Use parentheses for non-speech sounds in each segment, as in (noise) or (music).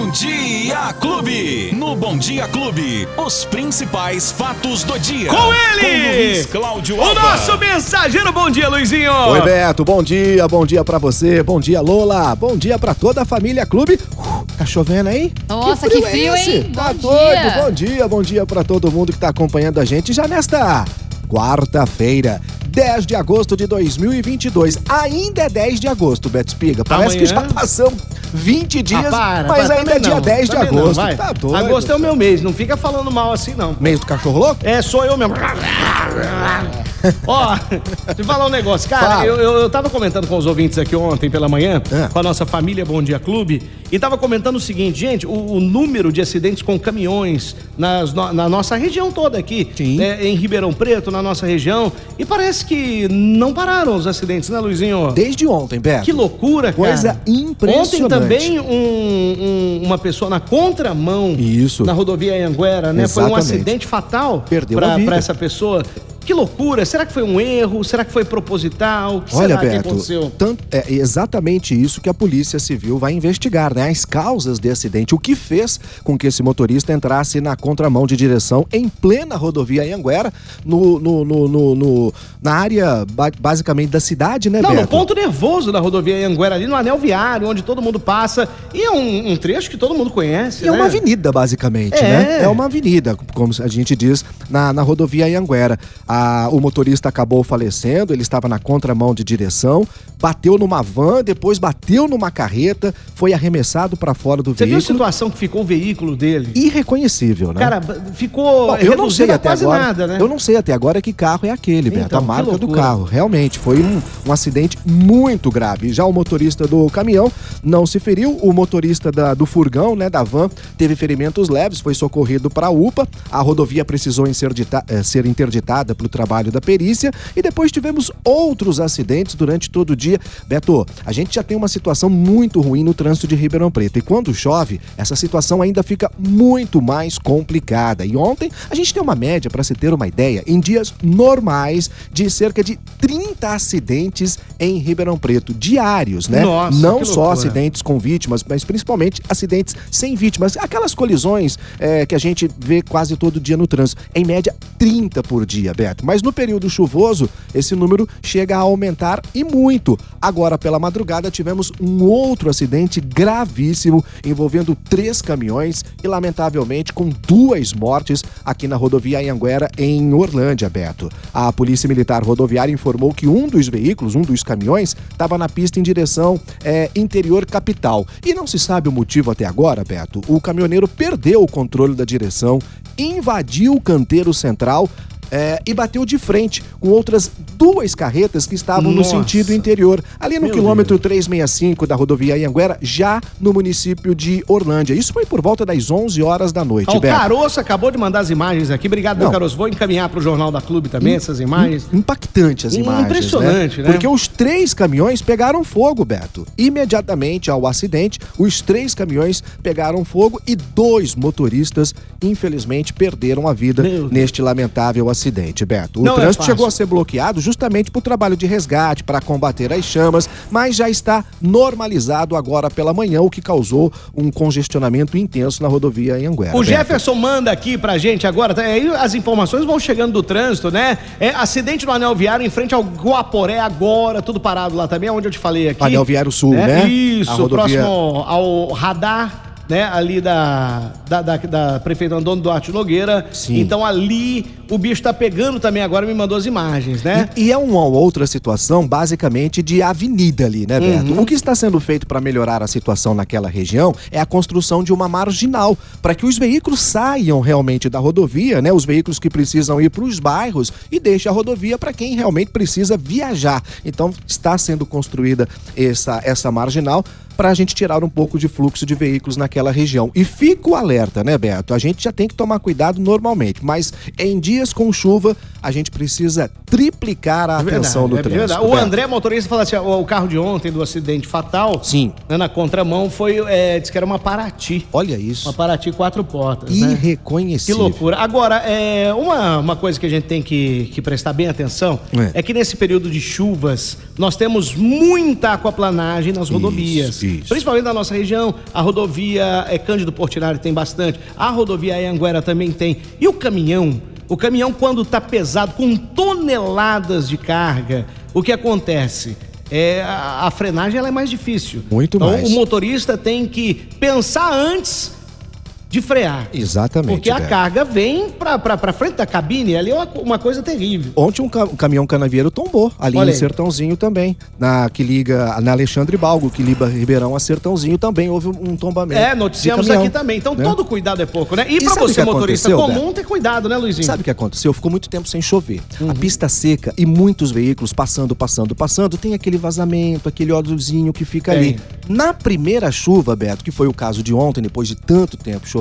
Bom Dia Clube. No Bom Dia Clube, os principais fatos do dia. Com ele, Com Luiz Cláudio o Alba. nosso mensageiro. Bom dia, Luizinho. Oi, Beto, bom dia, bom dia pra você, bom dia, Lola, bom dia pra toda a família Clube. Uh, tá chovendo aí? Nossa, que frio, é esse? hein? Tá Bom doido, dia. bom dia, bom dia pra todo mundo que tá acompanhando a gente já nesta quarta-feira. 10 de agosto de 2022. Ainda é 10 de agosto, Beto Espiga. Parece que já Amanhã? Passam 20 dias, Ah, para, mas para, ainda é dia não, 10 de não, agosto. vai. tá doido. Agosto é o meu mês, não fica falando mal assim, não. mês do cachorro louco? É, sou eu mesmo. (laughs) Ó, deixa eu falar um negócio. Cara, eu, eu, eu tava comentando com os ouvintes aqui ontem pela manhã, É. com a nossa família Bom Dia Clube, e tava comentando o seguinte, gente, o, o número de acidentes com caminhões nas no- na nossa região toda aqui, né, em Ribeirão Preto, na nossa região, e parece que não pararam os acidentes, né, Luizinho? Desde ontem, Beto. Que loucura, cara. Coisa impressionante. Ontem também um- um- uma pessoa na contramão Isso. na rodovia Anguera, né? Foi um Exatamente. acidente fatal Perdeu pra, a vida. pra essa pessoa. Que loucura! Será que foi um erro? Será que foi proposital? O que Olha, será que Beto, aconteceu? tanto- é exatamente isso que a Polícia Civil vai investigar, né? As causas desse acidente, o que fez com que esse motorista entrasse na contramão de direção em plena rodovia Anhanguera, no, no, no, no- na área ba- basicamente da cidade, né, Não, Beto? no ponto nervoso da rodovia Anguera, ali no anel viário, onde todo mundo passa. E é um, um trecho que todo mundo conhece. É né? uma avenida, basicamente, É. né? É uma avenida, como a gente diz, na, na rodovia Anhanguera. A, o motorista acabou falecendo, ele estava na contramão de direção, bateu numa van, depois bateu numa carreta, foi arremessado para fora do Você viu a veículo. situação que ficou o veículo dele? Irreconhecível, né? Cara, ficou Bom, eu não sei até quase agora. nada, né? Eu não sei até agora que carro é aquele, Beto. Então, a marca do carro. Realmente, foi um, um acidente muito grave. Já o motorista do caminhão não se feriu. O motorista da- do furgão, né, da van, teve ferimentos leves, foi socorrido para a UPA. A rodovia precisou eh, ser interditada para o trabalho da perícia. E depois tivemos outros acidentes durante todo o dia. Beto, a gente já tem uma situação muito ruim no trânsito de Ribeirão Preto. E quando chove, essa situação ainda fica muito mais complicada. E ontem a gente tem uma média, para se ter uma ideia, em dias normais, de cerca de 30 acidentes em Ribeirão Preto, diários, né? Nossa, Não só loucura. acidentes com vítimas, mas principalmente acidentes sem vítimas. Aquelas colisões é, que a gente vê quase todo dia no trânsito. Em média, 30 por dia, Beto. Mas no período chuvoso, esse número chega a aumentar e muito. Agora, pela madrugada, tivemos um outro acidente gravíssimo envolvendo três caminhões e, lamentavelmente, com duas mortes aqui na rodovia Anhanguera, em Orlândia, Beto. A Polícia Militar Rodoviária informou que um dos veículos, um dos caminhões, estava na pista em direção é, interior capital. E não se sabe o motivo até agora, Beto. O caminhoneiro perdeu o controle da direção, invadiu o canteiro central. É, e bateu de frente com outras duas carretas que estavam Nossa. no sentido interior, ali no Meu quilômetro 365 da rodovia Anhanguera, já no município de Orlândia. Isso foi por volta das 11 horas da noite, o. Caroço acabou de mandar as imagens aqui. Obrigado, meu. Caroço. Vou encaminhar pro Jornal da Clube também essas imagens. Impactante as imagens. Impressionante, né? Porque os três caminhões pegaram fogo, Beto. Imediatamente ao acidente, os três caminhões pegaram fogo e dois motoristas, infelizmente, perderam a vida Deus. neste lamentável acidente, Beto. O Não é trânsito fácil. chegou a ser bloqueado justamente por trabalho de resgate, para combater as chamas, mas já está normalizado agora pela manhã, o que causou um congestionamento intenso na rodovia Anhanguera. O Beto. Jefferson manda aqui pra gente agora, tá? aí as informações vão chegando do trânsito, né? É, acidente no anel viário em frente ao Guaporé agora, tudo parado lá também, onde eu te falei aqui. Anel Viário Sul, né? A Isso, rodovia- próximo ao radar. Né, ali da, da, da, da prefeita Antônio Duarte Nogueira. Sim. Então ali o bicho tá pegando também agora, me mandou as imagens, né? E, e é uma outra situação, basicamente, de avenida ali, né, Beto? Uhum. O que está sendo feito para melhorar a situação naquela região é a construção de uma marginal, para que os veículos saiam realmente da rodovia, né? Os veículos que precisam ir para os bairros e deixe a rodovia para quem realmente precisa viajar. Então, está sendo construída essa, essa marginal para a gente tirar um pouco de fluxo de veículos naquela região. E fica o alerta, né, Beto? A gente já tem que tomar cuidado normalmente, mas em dias com chuva, a gente precisa triplicar a atenção do é trânsito. verdade. O Beto. André, motorista, fala assim: o carro de ontem do acidente fatal, Sim. né, na contramão, foi. É, disse que era uma Paraty. Olha isso. Uma Paraty quatro portas. né? Que Irreconhecível. loucura. Agora, é, uma, uma coisa que a gente tem que, que prestar bem atenção É. é. que nesse período de chuvas nós temos muita aquaplanagem nas rodovias. Isso. Principalmente na nossa região, a rodovia é, Cândido Portinari tem bastante, a rodovia Anhanguera também tem. E o caminhão? O caminhão, quando está pesado, com toneladas de carga, o que acontece? É, a, a frenagem ela é mais difícil. Muito então, mais. o motorista tem que pensar antes de frear. Exatamente. Porque a carga vem pra frente da cabine, ali é uma, uma coisa terrível. Ontem um, ca- um caminhão canavieiro tombou ali Olha em aí. Sertãozinho também. Na, que liga na Alexandre Balgo, que liga Ribeirão a Sertãozinho, também houve um tombamento. É, noticiamos caminhão, aqui também. Então né? todo cuidado é pouco, né? E, E o você, motorista comum, ter cuidado, né, Luizinho? Sabe o que aconteceu? Ficou muito tempo sem chover. Uhum. A pista seca e muitos veículos passando, passando, passando, tem aquele vazamento, aquele óleozinho que fica Tem. ali. Na primeira chuva, Beto, que foi o caso de ontem, depois de tanto tempo chovendo,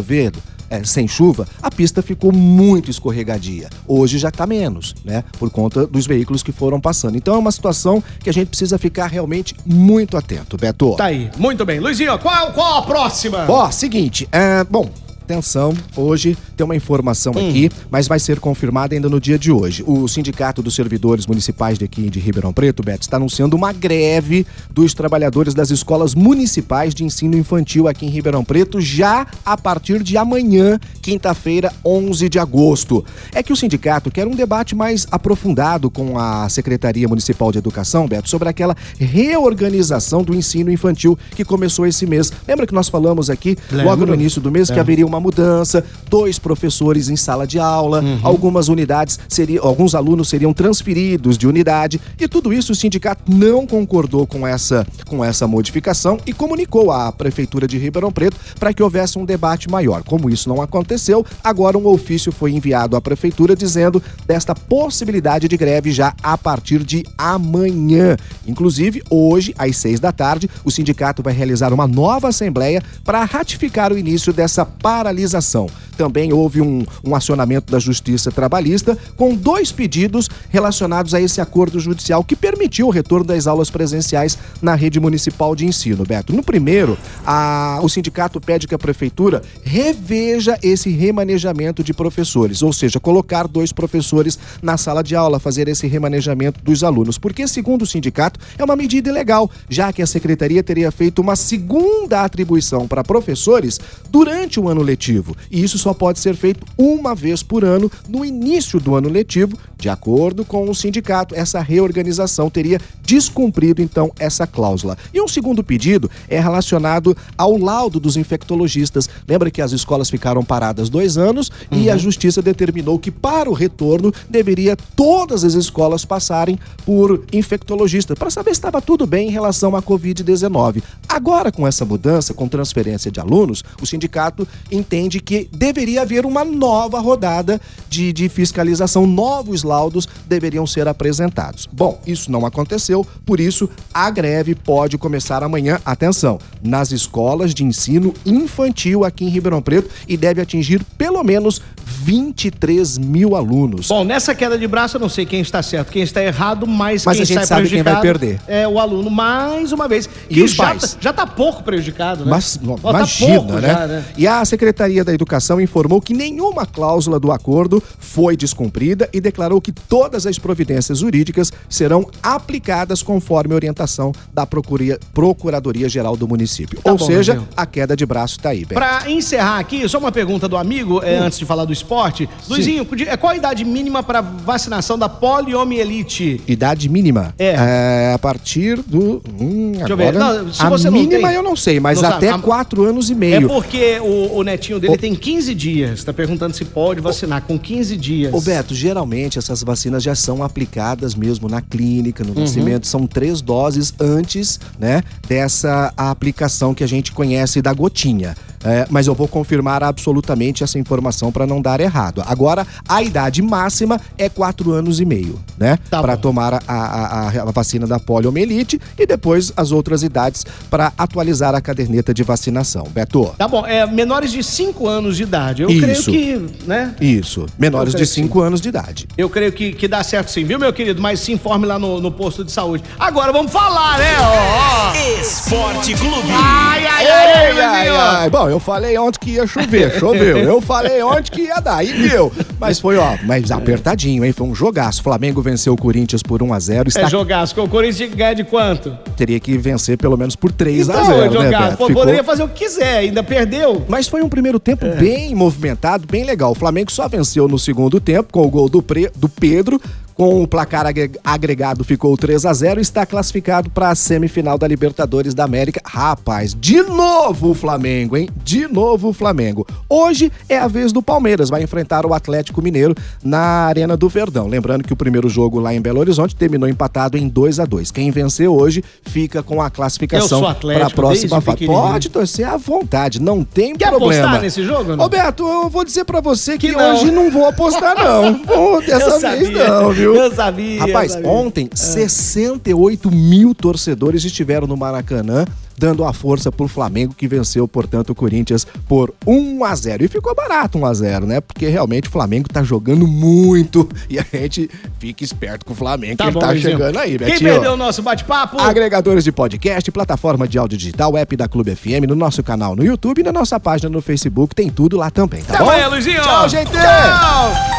é, sem chuva, a pista ficou muito escorregadia. Hoje já tá menos, né? Por conta dos veículos que foram passando. Então é uma situação que a gente precisa ficar realmente muito atento, Beto. Tá aí. Muito bem. Luizinho, qual, qual a próxima? Ó, seguinte, é, bom, atenção, hoje tem uma informação aqui, mas vai ser confirmada ainda no dia de hoje. O Sindicato dos Servidores Municipais de aqui de Ribeirão Preto, Beto, está anunciando uma greve dos trabalhadores das escolas municipais de ensino infantil aqui em Ribeirão Preto já a partir de amanhã, quinta-feira, 11 de agosto. É que o sindicato quer um debate mais aprofundado com a Secretaria Municipal de Educação, Beto, sobre aquela reorganização do ensino infantil que começou esse mês. Lembra que nós falamos aqui logo Lembro. no início do mês que É. haveria uma mudança, dois professores em sala de aula, Uhum. algumas unidades seriam, alguns alunos seriam transferidos de unidade e tudo isso o sindicato não concordou com essa com essa modificação e comunicou à prefeitura de Ribeirão Preto para que houvesse um debate maior. Como isso não aconteceu, agora um ofício foi enviado à prefeitura dizendo desta possibilidade de greve já a partir de amanhã. Inclusive, hoje, às seis da tarde, o sindicato vai realizar uma nova assembleia para ratificar o início dessa paralisação. Também houve um, um acionamento da Justiça Trabalhista com dois pedidos relacionados a esse acordo judicial que permitiu o retorno das aulas presenciais na rede municipal de ensino, Beto. No primeiro, a- o sindicato pede que a prefeitura reveja esse remanejamento de professores, ou seja, colocar dois professores na sala de aula, fazer esse remanejamento dos alunos, porque segundo o sindicato é uma medida ilegal, já que a secretaria teria feito uma segunda atribuição para professores durante o ano letivo, e isso só pode ser feito uma vez por ano no início do ano letivo, de acordo com o sindicato. Essa reorganização teria descumprido então essa cláusula. E um segundo pedido é relacionado ao laudo dos infectologistas. Lembra que as escolas ficaram paradas dois anos e a justiça determinou que para o retorno deveria todas as escolas passarem por infectologista para saber se estava tudo bem em relação à Covid-19. Agora, com essa mudança, com transferência de alunos, o sindicato entende que deveria haver uma nova rodada de, de fiscalização, novos laudos deveriam ser apresentados. Bom, isso não aconteceu, por isso a greve pode começar amanhã, atenção, nas escolas de ensino infantil aqui em Ribeirão Preto e deve atingir pelo menos 23 mil alunos. Bom, nessa queda de braço eu não sei quem está certo, quem está errado, mas, Mas quem a gente sai sabe quem vai perder. É o aluno, mais uma vez. E que os já, pais? tá- já tá pouco prejudicado, né? Mas, tá imagina, pouco né? já, né? E a Secretaria da Educação informou que nenhuma cláusula do acordo foi descumprida e declarou que todas as providências jurídicas serão aplicadas conforme a orientação da Procuria- Procuradoria-Geral do município. Tá Ou bom, seja, a queda de braço tá aí. Pra encerrar aqui, só uma pergunta do amigo, é, antes de falar do esporte. Luizinho, de- é, qual a idade mínima para vacinação da poliomielite? Idade mínima. É. a partir do. Hum, Deixa eu agora, ver. Não, se a você não mínima tem- eu não sei, mas Não até A- quatro anos e É meio. porque o, o netinho dele tem 15 dias. Tá perguntando se pode vacinar com 15 dias. Ô Beto, geralmente essas vacinas já são aplicadas mesmo na clínica, Uhum. no nascimento, são três doses antes, né, dessa aplicação que a gente conhece da gotinha. É, mas eu vou confirmar absolutamente essa informação para não dar errado. Agora, a idade máxima é quatro anos e meio, né? Tá para tomar a, a- a- vacina da poliomielite e depois as outras idades para atualizar a caderneta de vacinação. Beto. Tá bom, é menores de 5 anos de idade. Eu creio Isso. que, né? Isso, menores de creio. 5 anos de idade. Eu creio que, que dá certo sim, viu, meu querido? Mas se informe lá no, no posto de saúde. Agora vamos falar, né? Ó, ó. Esporte Clube. Ai, ai, ai, ai, Ai, ai, ai. Bom, eu falei ontem que ia chover, (laughs) choveu. Eu falei ontem que ia dar, e deu. Mas foi, ó, mas apertadinho, hein? Foi um jogaço. Flamengo venceu o Corinthians por 1 a 0 Está... É jogaço. O Corinthians tinha que ganhar de quanto? Teria que vencer pelo menos por 3 então, a 0 jogaço. né, Pô, Ficou... Poderia fazer o que quiser, ainda perdeu. Mas foi um primeiro tempo é. bem movimentado, bem legal. O Flamengo só venceu no segundo tempo com o gol do, Pre... do Pedro, com o placar agregado ficou 3 a 0 e está classificado para a semifinal da Libertadores da América. Rapaz, de novo o Flamengo, hein? De novo o Flamengo. Hoje é a vez do Palmeiras, vai enfrentar o Atlético Mineiro na Arena do Verdão. Lembrando que o primeiro jogo lá em Belo Horizonte terminou empatado em 2 a 2 Quem venceu hoje fica com a classificação para a próxima fase. Pode torcer à vontade, não tem Quer problema. Quer apostar nesse jogo? Não? Roberto, eu vou dizer para você que, que não. hoje não vou apostar não. (laughs) Vou dessa vez não, viu? Viu? Eu sabia. Rapaz, eu sabia. ontem, ah. 68 mil torcedores estiveram no Maracanã dando a força pro Flamengo, que venceu, portanto, o Corinthians por 1 a 0 E ficou barato 1 a 0 né? Porque realmente o Flamengo tá jogando muito e a gente fica esperto com o Flamengo, tá que bom, ele tá Luizinho. chegando aí, Betinho. Quem perdeu o nosso bate-papo? Agregadores de podcast, plataforma de áudio digital, app da Clube FM, no nosso canal no YouTube e na nossa página no Facebook, tem tudo lá também, tá Até bom? Amanhã, Luizinho! Tchau, gente! Tchau!